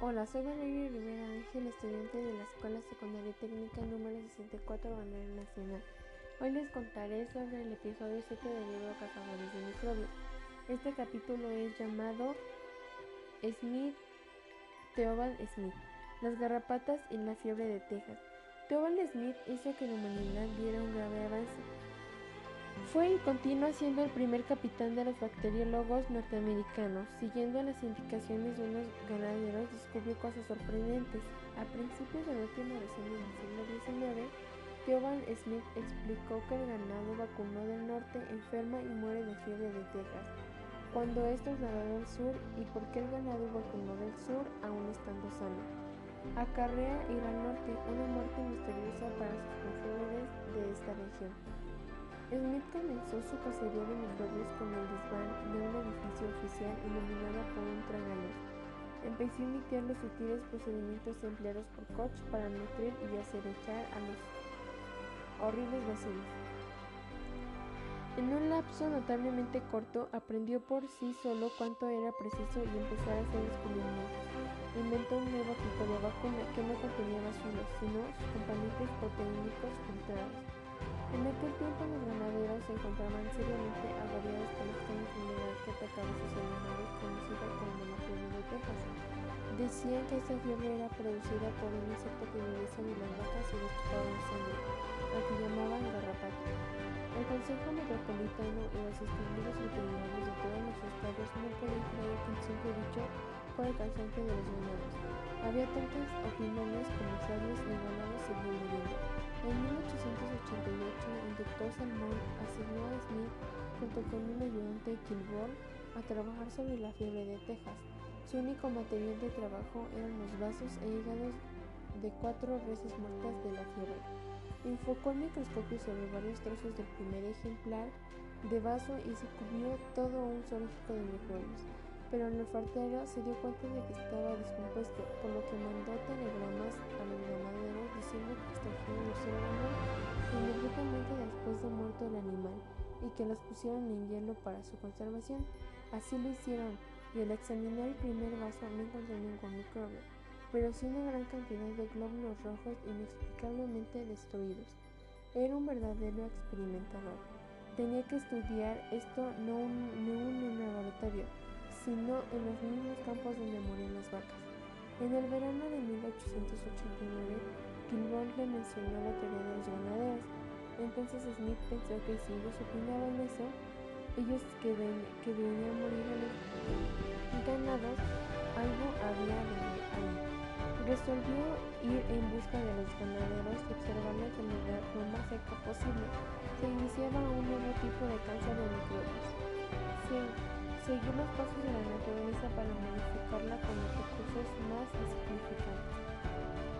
Hola, soy Valeria Rivera Ángel, estudiante de la Escuela Secundaria Técnica número 64 Bandera Nacional. Hoy les contaré sobre el episodio 7 del libro Cazadores de Microbios. Este capítulo es llamado Smith, Theobald Smith, las garrapatas y la fiebre de Texas. Theobald Smith hizo que la humanidad diera un grave avance fue y continúa siendo el primer capitán de los bacteriólogos norteamericanos. Siguiendo las indicaciones de unos ganaderos, descubrió cosas sorprendentes. A principios del último decenio del siglo XIX, Theobald Smith explicó que el ganado vacuno del norte enferma y muere de fiebre de Texas, cuando estos nadó al sur y por qué el ganado vacuno del sur, aún estando sano, acarrea ir al norte una muerte misteriosa para sus consumidores de esta región. Smith comenzó su cacería de microbios con el desván de un edificio oficial iluminado por un tragaluz. Empezó a imitar los sutiles procedimientos empleados por Koch para nutrir y echar a los horribles vacilos. En un lapso notablemente corto, aprendió por sí solo cuánto era preciso y empezó a hacer descubrimientos. Inventó un nuevo tipo de vacuna que no contenía vacilos, sino componentes proteínicos filtrados. En aquel tiempo los ganaderos se encontraban seriamente agobiados por esta enfermedad que atacaba sus animales conocida como la fiebre de Texas. Decían que esta fiebre era producida por un insecto que vivía sobre las vacas y les chupaba la sangre, al que llamaban garrapata. El Consejo Metropolitano y los distinguidos veterinarios de todos los estados no podían creer que el simple dicho fuera el causante de los ganados. Había tantas opiniones comerciales y ganados seguían muriendo. En 1888, el doctor Salmon asignó a Smith, junto con un ayudante Kilbourne, a trabajar sobre la fiebre de Texas. Su único material de trabajo eran los vasos e hígados de cuatro reses muertas de la fiebre. Enfocó el microscopio sobre varios trozos del primer ejemplar de vaso y se cubrió todo un zoológico de microbios. Pero el olfatero se dio cuenta de que estaba descompuesto, por lo que mandó telegramas a los que los pusieron en hielo para su conservación. Así lo hicieron y al examinar el primer vaso no encontró ningún microbio, pero sí una gran cantidad de glóbulos rojos inexplicablemente destruidos. Era un verdadero experimentador. Tenía que estudiar esto no, en un laboratorio, sino en los mismos campos donde morían las vacas. En el verano de 1889, Kilbourne le mencionó la teoría de los ganaderos. Entonces Smith pensó que si ellos opinaban eso, ellos que, ven, que venían a morir ganados, algo había de ahí. Resolvió ir en busca de los ganaderos y observar la enfermedad lo más cerca posible. Se iniciaba un nuevo tipo de cáncer de microbios. Seguir los pasos de la naturaleza para modificarla con los recursos más insignificantes.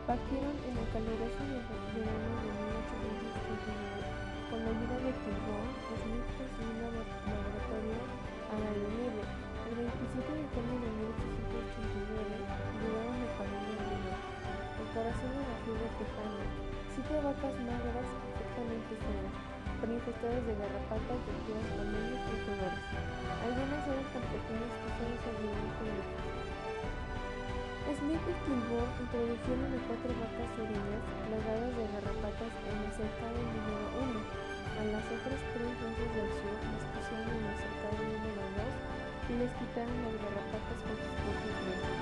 Partieron en el caluroso verano de 1839 con la ayuda de Kilbourne, Smith construyó un laboratorio al aire libre. El 27 de junio de 1889 llegaron a de Lima, el corazón de la fiebre tejana, siete vacas magras perfectamente sanas, pero infestadas de garrapatas de tiras tamaños y colores. Algunas eran tan pequeñas que solo se veían con Smith y introdujeron a cuatro vacas heridas plagadas de garrapatas en el cercado número 1. A las otras tres voces del sur las pusieron en el cercado número 2 y les quitaron las garrapatas con sus propios manos.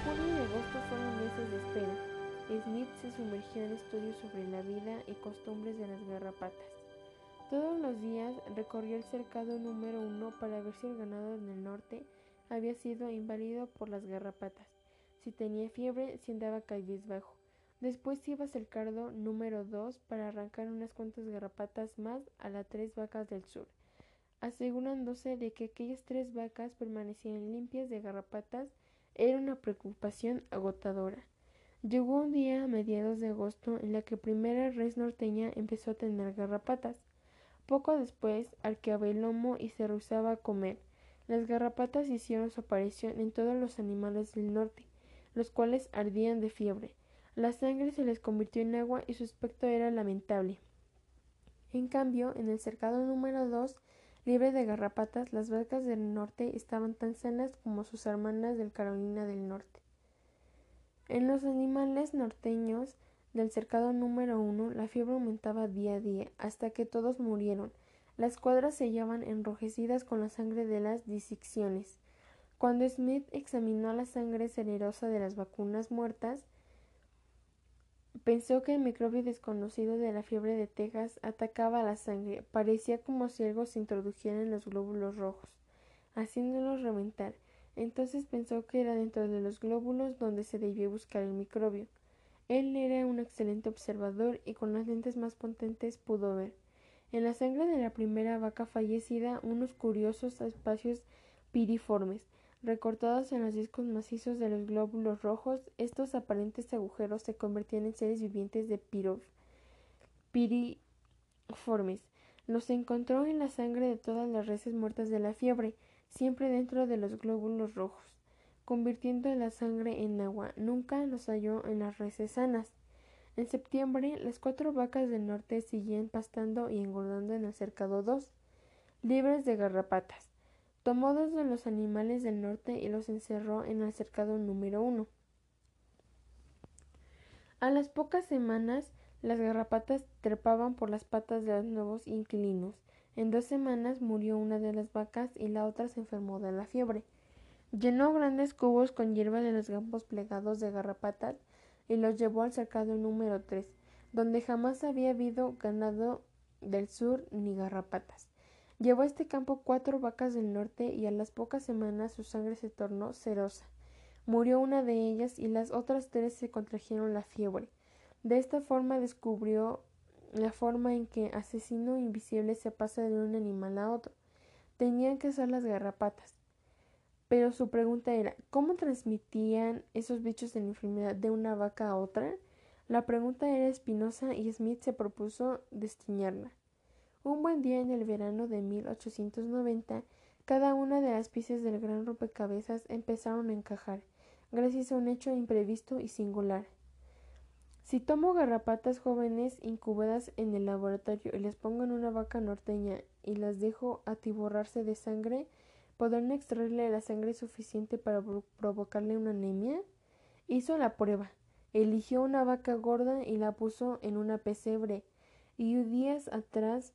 Junio y agosto fueron meses de espera. Smith se sumergió en estudios sobre la vida y costumbres de las garrapatas. Todos los días recorrió el cercado número 1 para ver si el ganado en el norte había sido invadido por las garrapatas si tenía fiebre, si andaba cabizbajo. Después iba al cercado número 2 para arrancar unas cuantas garrapatas más a las tres vacas del sur, asegurándose de que aquellas tres vacas permanecieran limpias de garrapatas era una preocupación agotadora. Llegó un día a mediados de agosto en la que primera res norteña empezó a tener garrapatas. Poco después arqueaba el lomo y se rehusaba a comer. Las garrapatas hicieron su aparición en todos los animales del norte los cuales ardían de fiebre. La sangre se les convirtió en agua y su aspecto era lamentable. En cambio, en el cercado número dos, libre de garrapatas, las vacas del norte estaban tan sanas como sus hermanas del Carolina del Norte. En los animales norteños del cercado número uno, la fiebre aumentaba día a día, hasta que todos murieron. Las cuadras se hallaban enrojecidas con la sangre de las disecciones. Cuando Smith examinó la sangre cererosa de las vacunas muertas, pensó que el microbio desconocido de la fiebre de Texas atacaba la sangre. Parecía como si algo se introdujera en los glóbulos rojos, haciéndolos reventar. Entonces pensó que era dentro de los glóbulos donde se debía buscar el microbio. Él era un excelente observador y con las lentes más potentes pudo ver. En la sangre de la primera vaca fallecida unos curiosos espacios piriformes, recortados en los discos macizos de los glóbulos rojos, estos aparentes agujeros se convertían en seres vivientes de piriformes. Los encontró en la sangre de todas las reses muertas de la fiebre, siempre dentro de los glóbulos rojos, convirtiendo la sangre en agua. Nunca los halló en las reses sanas. En septiembre, las cuatro vacas del norte seguían pastando y engordando en el cercado 2, libres de garrapatas. Tomó dos de los animales del norte y los encerró en el cercado número uno. A las pocas semanas, las garrapatas trepaban por las patas de los nuevos inquilinos. En dos semanas murió una de las vacas y la otra se enfermó de la fiebre. Llenó grandes cubos con hierba de los campos plegados de garrapatas y los llevó al cercado número tres, donde jamás había habido ganado del sur ni garrapatas. Llevó a este campo cuatro vacas del norte y a las pocas semanas su sangre se tornó cerosa. Murió una de ellas y las otras tres se contrajeron la fiebre. De esta forma descubrió la forma en que asesino invisible se pasa de un animal a otro. Tenían que ser las garrapatas. Pero su pregunta era ¿cómo transmitían esos bichos la enfermedad de una vaca a otra? La pregunta era espinosa y Smith se propuso destiñarla. Un buen día en el verano de 1890, cada una de las piezas del gran rompecabezas empezaron a encajar, gracias a un hecho imprevisto y singular. Si tomo garrapatas jóvenes incubadas en el laboratorio y les pongo en una vaca norteña y las dejo atiborrarse de sangre, ¿podrán extraerle la sangre suficiente para provocarle una anemia? Hizo la prueba. Eligió una vaca gorda y la puso en una pesebre, y días atrás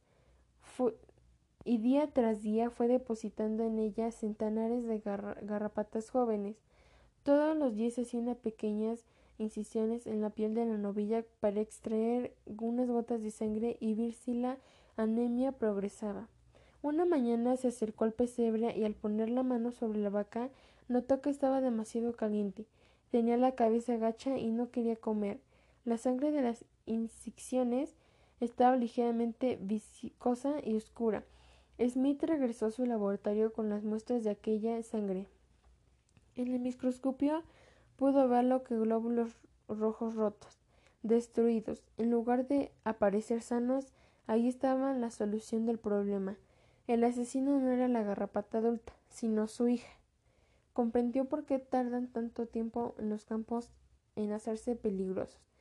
y día tras día fue depositando en ella centenares de garrapatas jóvenes. Todos los días hacía pequeñas incisiones en la piel de la novilla para extraer unas gotas de sangre y ver si la anemia progresaba. Una mañana se acercó al pesebre y al poner la mano sobre la vaca notó que estaba demasiado caliente. Tenía la cabeza gacha y no quería comer. La sangre de las incisiones estaba ligeramente viscosa y oscura. Smith regresó a su laboratorio con las muestras de aquella sangre. En el microscopio pudo ver lo que glóbulos rojos rotos, destruidos. En lugar de aparecer sanos, ahí estaba la solución del problema. El asesino no era la garrapata adulta, sino su hija. Comprendió por qué tardan tanto tiempo en los campos en hacerse peligrosos.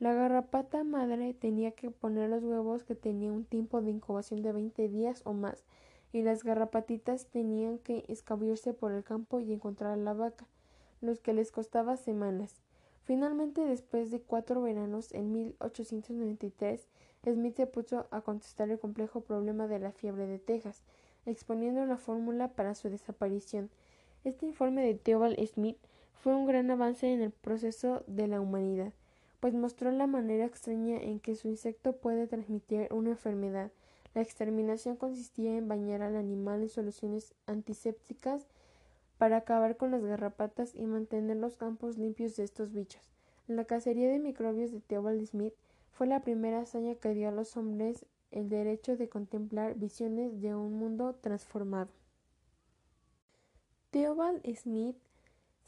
La garrapata madre tenía que poner los huevos que tenían un tiempo de incubación de veinte días o más, y las garrapatitas tenían que escabullirse por el campo y encontrar a la vaca los que les costaba semanas. Finalmente, después de cuatro veranos, en 1893, Smith se puso a contestar el complejo problema de la fiebre de Texas, exponiendo la fórmula para su desaparición. Este informe de Theobald Smith fue un gran avance en el proceso de la humanidad, pues mostró la manera extraña en que su insecto puede transmitir una enfermedad. La exterminación consistía en bañar al animal en soluciones antisépticas para acabar con las garrapatas y mantener los campos limpios de estos bichos. La cacería de microbios de Theobald Smith fue la primera hazaña que dio a los hombres el derecho de contemplar visiones de un mundo transformado. Theobald Smith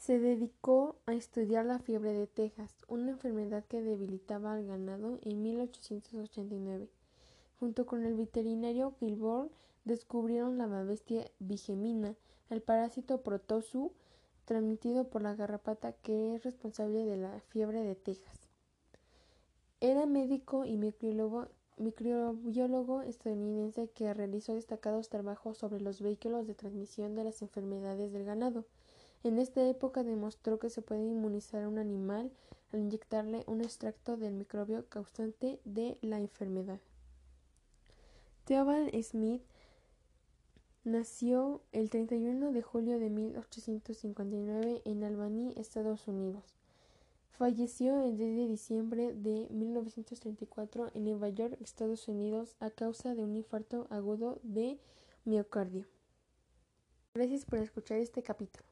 se dedicó a estudiar la fiebre de Texas, una enfermedad que debilitaba al ganado en 1889. Junto con el veterinario Gilbert descubrieron la bestia bigemina, el parásito protozoa transmitido por la garrapata que es responsable de la fiebre de Texas. Era médico y microbiólogo estadounidense que realizó destacados trabajos sobre los vehículos de transmisión de las enfermedades del ganado. En esta época demostró que se puede inmunizar a un animal al inyectarle un extracto del microbio causante de la enfermedad. Theobald Smith nació el 31 de julio de 1859 en Albany, Estados Unidos. Falleció el 10 de diciembre de 1934 en Nueva York, Estados Unidos, a causa de un infarto agudo de miocardio. Gracias por escuchar este capítulo.